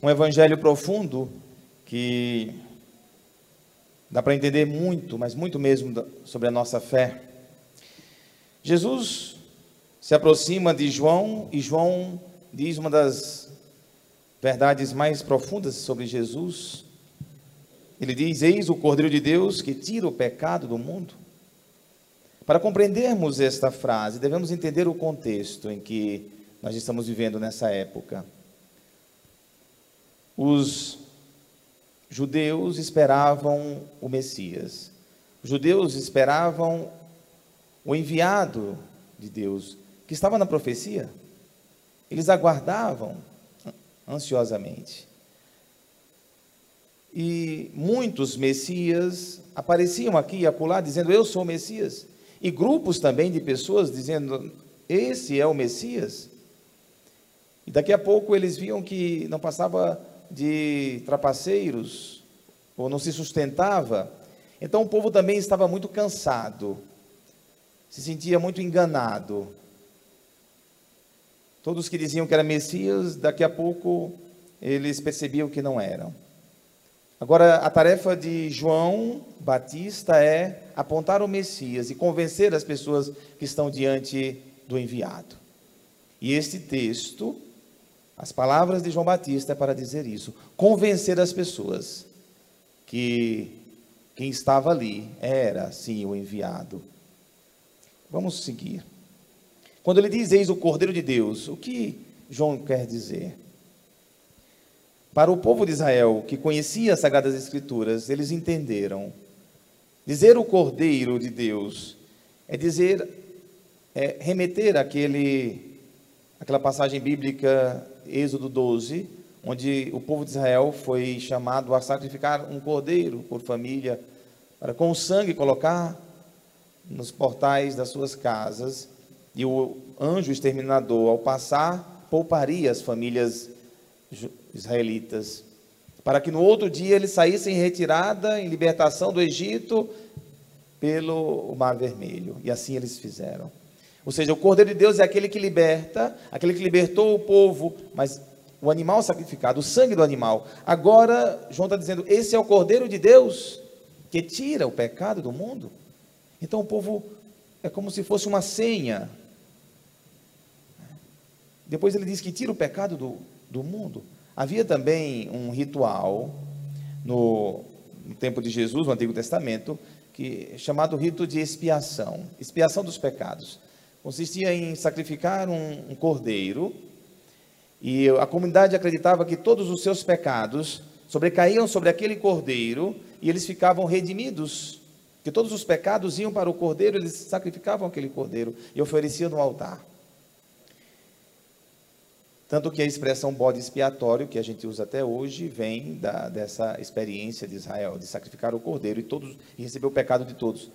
Um evangelho profundo que dá para entender muito, mas muito mesmo sobre a nossa fé. Jesus se aproxima de João e João diz uma das verdades mais profundas sobre Jesus. Ele diz: Eis o Cordeiro de Deus que tira o pecado do mundo. Para compreendermos esta frase, devemos entender o contexto em que nós estamos vivendo nessa época. Os judeus esperavam o Messias. Os judeus esperavam o enviado de Deus, que estava na profecia. Eles aguardavam ansiosamente. E muitos messias apareciam aqui e acolá dizendo: Eu sou o Messias. E grupos também de pessoas dizendo: Esse é o Messias. E daqui a pouco eles viam que não passava de trapaceiros, ou não se sustentava. Então o povo também estava muito cansado, se sentia muito enganado. Todos que diziam que era Messias, daqui a pouco eles percebiam que não eram. Agora, a tarefa de João Batista é apontar o Messias e convencer as pessoas que estão diante do enviado. E este texto, as palavras de João Batista é para dizer isso, convencer as pessoas que quem estava ali era sim o enviado. Vamos seguir. Quando ele diz eis o Cordeiro de Deus, o que João quer dizer? Para o povo de Israel, que conhecia as Sagradas Escrituras, eles entenderam. Dizer o Cordeiro de Deus é dizer, é remeter aquele, aquela passagem bíblica, Êxodo 12, onde o povo de Israel foi chamado a sacrificar um cordeiro por família, para com o sangue colocar nos portais das suas casas, e o anjo exterminador, ao passar, pouparia as famílias israelitas, para que no outro dia eles saíssem em retirada, em libertação do Egito, pelo Mar Vermelho. E assim eles fizeram. Ou seja, o Cordeiro de Deus é aquele que liberta, aquele que libertou o povo, mas o animal sacrificado, o sangue do animal. Agora, João está dizendo: esse é o Cordeiro de Deus que tira o pecado do mundo. Então o povo é como se fosse uma senha. Depois ele diz que tira o pecado do, do mundo. Havia também um ritual no, no tempo de Jesus, no Antigo Testamento, que chamado rito de expiação, expiação dos pecados. Consistia em sacrificar um, um cordeiro e a comunidade acreditava que todos os seus pecados sobrecaíam sobre aquele cordeiro e eles ficavam redimidos. Que todos os pecados iam para o cordeiro, eles sacrificavam aquele cordeiro e ofereciam no altar. Tanto que a expressão bode expiatório, que a gente usa até hoje, vem da, dessa experiência de Israel, de sacrificar o cordeiro e, todos, e receber o pecado de todos.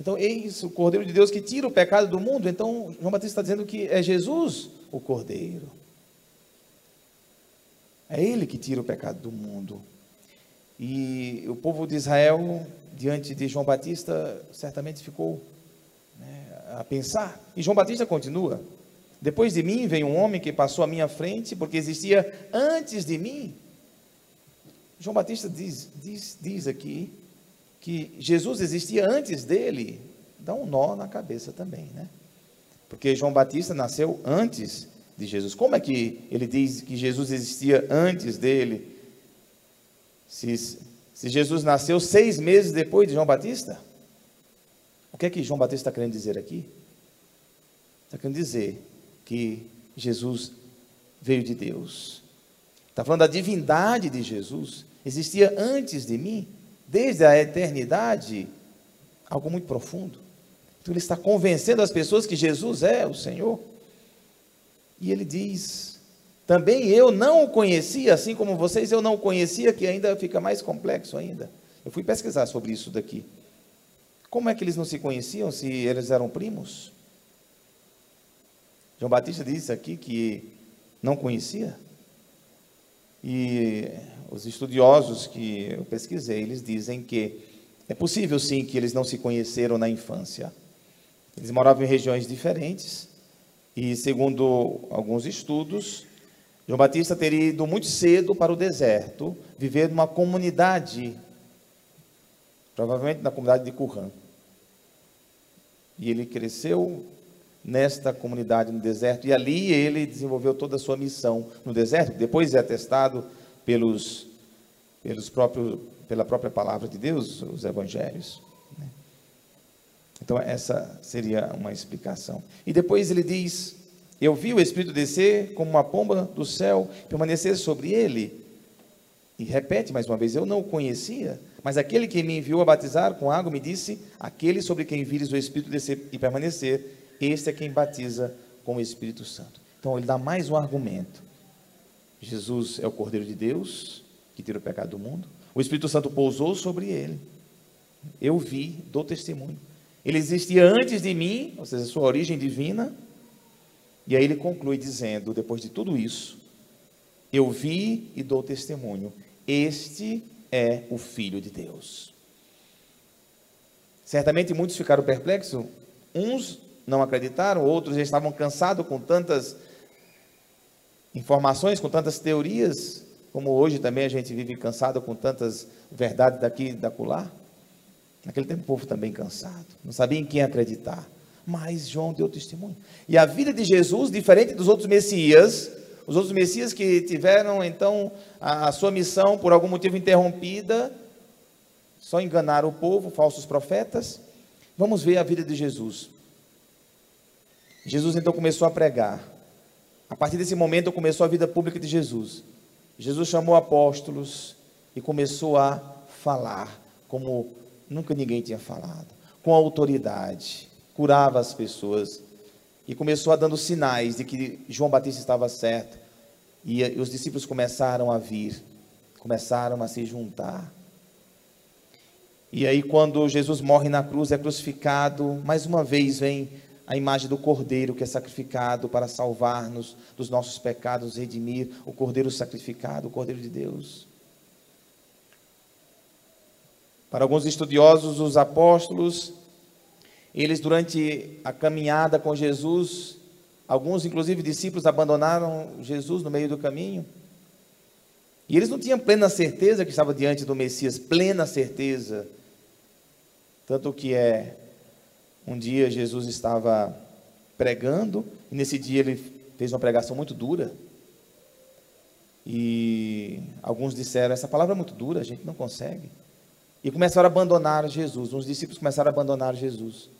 Então, eis o cordeiro de Deus que tira o pecado do mundo. Então, João Batista está dizendo que é Jesus o cordeiro. É ele que tira o pecado do mundo. E o povo de Israel, diante de João Batista, certamente ficou né, a pensar. E João Batista continua. Depois de mim vem um homem que passou à minha frente, porque existia antes de mim. João Batista diz, diz, diz aqui que Jesus existia antes dele. Dá um nó na cabeça também, né? Porque João Batista nasceu antes de Jesus. Como é que ele diz que Jesus existia antes dele? Se, se Jesus nasceu seis meses depois de João Batista? O que é que João Batista está querendo dizer aqui? Está querendo dizer que Jesus veio de Deus. Está falando da divindade de Jesus. Existia antes de mim, desde a eternidade, algo muito profundo. Então ele está convencendo as pessoas que Jesus é o Senhor. E ele diz: também eu não o conhecia, assim como vocês, eu não o conhecia, que ainda fica mais complexo ainda. Eu fui pesquisar sobre isso daqui. Como é que eles não se conheciam se eles eram primos? João Batista disse aqui que não conhecia. E os estudiosos que eu pesquisei, eles dizem que é possível sim que eles não se conheceram na infância. Eles moravam em regiões diferentes e, segundo alguns estudos, João Batista teria ido muito cedo para o deserto, viver numa comunidade, provavelmente na comunidade de Qumran. E ele cresceu nesta comunidade no deserto, e ali ele desenvolveu toda a sua missão no deserto, depois é atestado pelos, pelos próprios, pela própria palavra de Deus, os evangelhos. Né? Então, essa seria uma explicação. E depois ele diz: Eu vi o Espírito descer como uma pomba do céu, permanecer sobre ele. E repete mais uma vez: Eu não o conhecia, mas aquele que me enviou a batizar com água me disse: Aquele sobre quem vires o Espírito descer e permanecer, este é quem batiza com o Espírito Santo. Então ele dá mais um argumento. Jesus é o Cordeiro de Deus que tira o pecado do mundo. O Espírito Santo pousou sobre ele. Eu vi, dou testemunho. Ele existia antes de mim, ou seja, sua origem divina. E aí ele conclui dizendo, depois de tudo isso, eu vi e dou testemunho. Este é o Filho de Deus. Certamente muitos ficaram perplexos, uns não acreditaram, outros já estavam cansados com tantas informações, com tantas teorias, como hoje também a gente vive cansado com tantas verdades daqui e da colar. Naquele tempo o povo também cansado, não sabia em quem acreditar. Mas João deu testemunho. E a vida de Jesus, diferente dos outros messias, os outros messias que tiveram então a, a sua missão por algum motivo interrompida, só enganaram o povo, falsos profetas. Vamos ver a vida de Jesus. Jesus então começou a pregar. A partir desse momento começou a vida pública de Jesus. Jesus chamou apóstolos e começou a falar como nunca ninguém tinha falado, com autoridade, curava as pessoas e começou a dando sinais de que João Batista estava certo. E, e os discípulos começaram a vir, começaram a se juntar. E aí, quando Jesus morre na cruz, é crucificado, mais uma vez vem a imagem do Cordeiro que é sacrificado para salvar-nos dos nossos pecados, redimir o Cordeiro sacrificado, o Cordeiro de Deus. Para alguns estudiosos, os apóstolos, eles durante a caminhada com Jesus, alguns inclusive discípulos abandonaram Jesus no meio do caminho. E eles não tinham plena certeza que estava diante do Messias, plena certeza. Tanto que é um dia Jesus estava pregando, e nesse dia ele fez uma pregação muito dura. E alguns disseram: essa palavra é muito dura, a gente não consegue. E começaram a abandonar Jesus. Uns discípulos começaram a abandonar Jesus.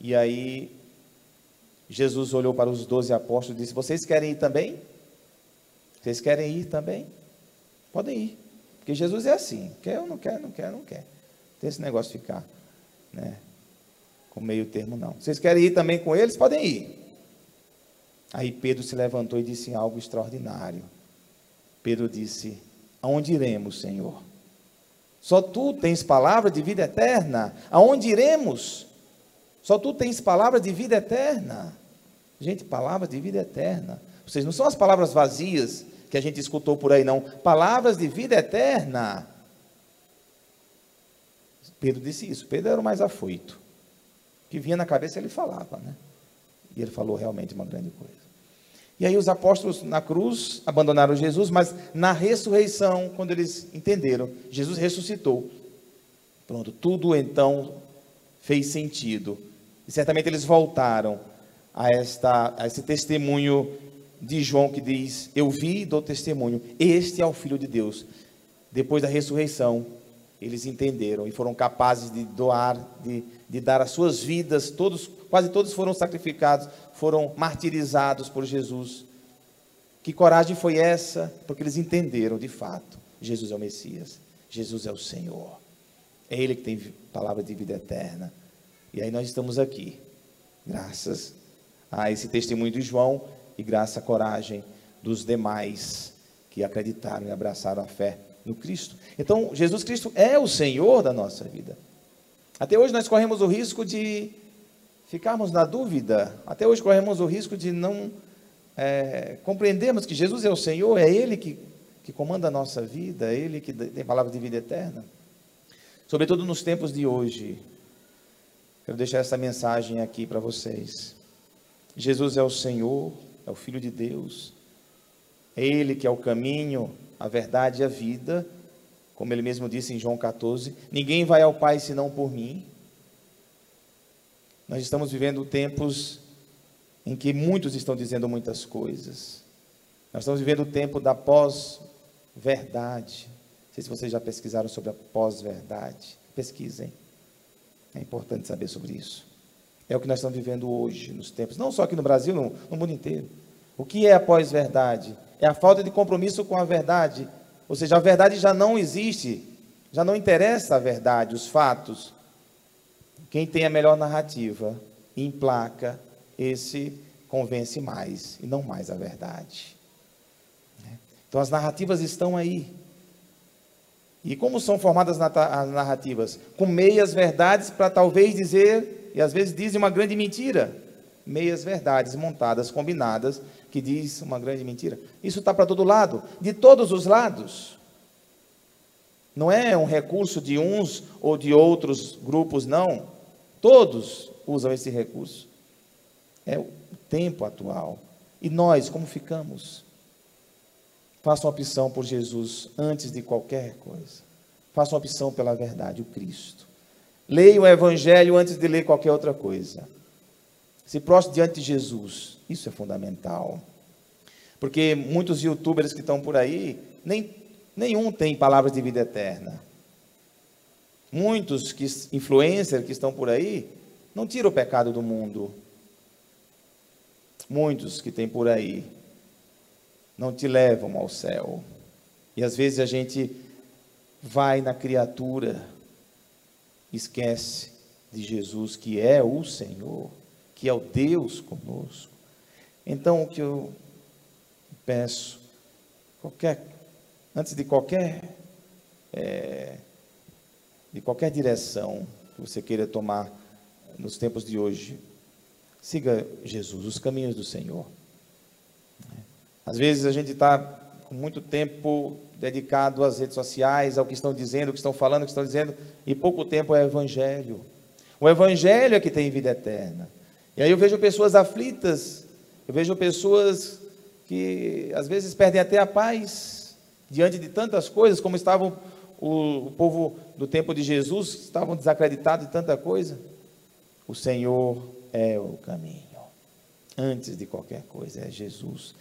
E aí Jesus olhou para os doze apóstolos e disse: Vocês querem ir também? Vocês querem ir também? Podem ir. Porque Jesus é assim: quer ou não quer, não quer, não quer. Tem esse negócio de ficar, né? Com meio termo, não. Vocês querem ir também com eles? Podem ir. Aí Pedro se levantou e disse algo extraordinário. Pedro disse: Aonde iremos, Senhor? Só tu tens palavra de vida eterna. Aonde iremos? Só tu tens palavra de vida eterna. Gente, palavra de vida eterna. Vocês não são as palavras vazias que a gente escutou por aí, não. Palavras de vida eterna. Pedro disse isso. Pedro era o mais afoito que vinha na cabeça ele falava, né? E ele falou realmente uma grande coisa. E aí os apóstolos na cruz abandonaram Jesus, mas na ressurreição, quando eles entenderam, Jesus ressuscitou. Pronto, tudo então fez sentido. E certamente eles voltaram a, esta, a esse testemunho de João que diz: Eu vi e dou testemunho. Este é o Filho de Deus. Depois da ressurreição, eles entenderam e foram capazes de doar, de, de dar as suas vidas, todos, quase todos foram sacrificados, foram martirizados por Jesus. Que coragem foi essa? Porque eles entenderam de fato: Jesus é o Messias, Jesus é o Senhor, é Ele que tem palavra de vida eterna. E aí nós estamos aqui, graças a esse testemunho de João e graças à coragem dos demais que acreditaram e abraçaram a fé no Cristo. Então, Jesus Cristo é o Senhor da nossa vida. Até hoje nós corremos o risco de ficarmos na dúvida, até hoje corremos o risco de não é, compreendermos que Jesus é o Senhor, é Ele que, que comanda a nossa vida, é Ele que tem palavra de vida eterna. Sobretudo nos tempos de hoje, quero deixar essa mensagem aqui para vocês. Jesus é o Senhor, é o Filho de Deus, É Ele que é o caminho, a verdade e a vida. Como ele mesmo disse em João 14: Ninguém vai ao Pai senão por mim. Nós estamos vivendo tempos em que muitos estão dizendo muitas coisas. Nós estamos vivendo o tempo da pós-verdade. Não sei se vocês já pesquisaram sobre a pós-verdade. Pesquisem. É importante saber sobre isso. É o que nós estamos vivendo hoje, nos tempos, não só aqui no Brasil, no, mundo inteiro. O que é a pós-verdade? É a falta de compromisso com a verdade. Ou seja, a verdade já não existe, já não interessa a verdade, os fatos. Quem tem a melhor narrativa, emplaca, esse convence mais e não mais a verdade. Então as narrativas estão aí. E como são formadas as narrativas? Com meias verdades para talvez dizer, e às vezes dizem uma grande mentira. Meias verdades montadas, combinadas, que diz uma grande mentira. Isso está para todo lado, de todos os lados. Não é um recurso de uns ou de outros grupos, não. Todos usam esse recurso. É o tempo atual. E nós, como ficamos? Faça uma opção por Jesus antes de qualquer coisa. Faça uma opção pela verdade, o Cristo. Leia o Evangelho antes de ler qualquer outra coisa. Se prostre diante de Jesus. Isso é fundamental. Porque muitos youtubers que estão por aí, nem, nenhum tem palavras de vida eterna. Muitos que, influencers que estão por aí, não tiram o pecado do mundo. Muitos que tem por aí não te levam ao céu. E às vezes a gente vai na criatura, esquece de Jesus, que é o Senhor, que é o Deus conosco. Então o que eu peço, qualquer, antes de qualquer é, de qualquer direção que você queira tomar nos tempos de hoje, siga Jesus, os caminhos do Senhor. Às vezes a gente está com muito tempo dedicado às redes sociais, ao que estão dizendo, o que estão falando, o que estão dizendo, e pouco tempo é o Evangelho. O Evangelho é que tem vida eterna. E aí eu vejo pessoas aflitas, eu vejo pessoas que às vezes perdem até a paz diante de tantas coisas, como estavam o, o povo do tempo de Jesus, estavam desacreditados de tanta coisa. O Senhor é o caminho. Antes de qualquer coisa, é Jesus.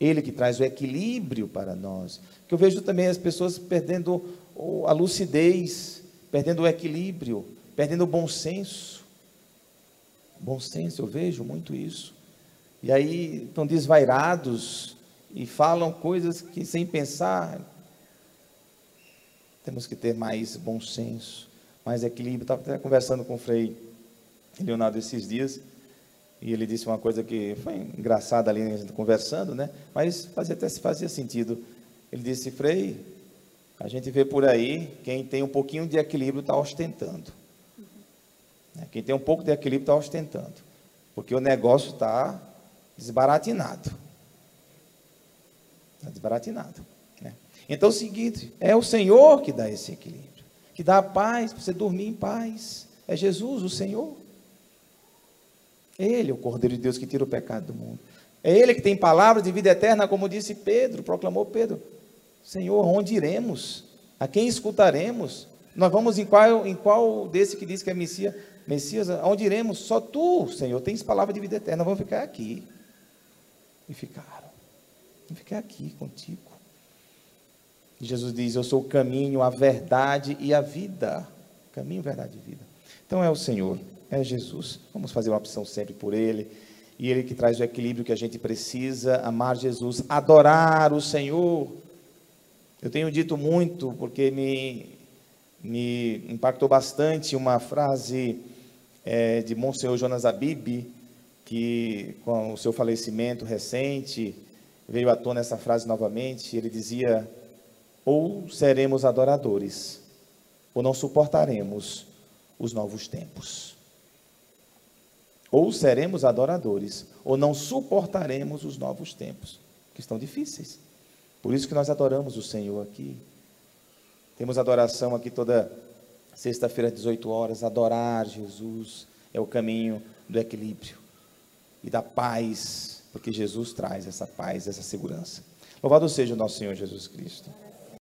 Ele que traz o equilíbrio para nós. Que eu vejo também as pessoas perdendo a lucidez, perdendo o equilíbrio, perdendo o bom senso. Bom senso, eu vejo muito isso. E aí estão desvairados e falam coisas que sem pensar. Temos que ter mais bom senso, mais equilíbrio. Estava até conversando com o Frei Leonardo esses dias. E ele disse uma coisa que foi engraçada ali, conversando, né? Mas fazia, até fazia sentido. Ele disse, Frei, a gente vê por aí, quem tem um pouquinho de equilíbrio está ostentando. Né? Quem tem um pouco de equilíbrio está ostentando. Porque o negócio está desbaratinado. Está desbaratinado. Né? Então é o seguinte, é o Senhor que dá esse equilíbrio. Que dá a paz, para você dormir em paz. É Jesus, o Senhor. Ele é o Cordeiro de Deus que tira o pecado do mundo. É Ele que tem palavras de vida eterna, como disse Pedro, proclamou Pedro. Senhor, onde iremos? A quem escutaremos? Nós vamos em qual, em qual desse que diz que é Messias? Messias, aonde iremos? Só tu, Senhor, tens palavra de vida eterna. Vamos ficar aqui. E ficaram. Vamos ficar aqui contigo. E Jesus diz: Eu sou o caminho, a verdade e a vida. Caminho, verdade e vida. Então é o Senhor é Jesus. Vamos fazer uma opção sempre por Ele. E Ele que traz o equilíbrio que a gente precisa, amar Jesus, adorar o Senhor. Eu tenho dito muito, porque me, me impactou bastante uma frase é, de Monsenhor Jonas Abib, que com o seu falecimento recente, veio à tona essa frase novamente. Ele dizia: Ou seremos adoradores, ou não suportaremos os novos tempos. Ou seremos adoradores, ou não suportaremos os novos tempos, que estão difíceis. Por isso que nós adoramos o Senhor aqui. Temos adoração aqui toda sexta-feira, às 18 horas. Adorar Jesus é o caminho do equilíbrio e da paz, porque Jesus traz essa paz, essa segurança. Louvado seja o nosso Senhor Jesus Cristo.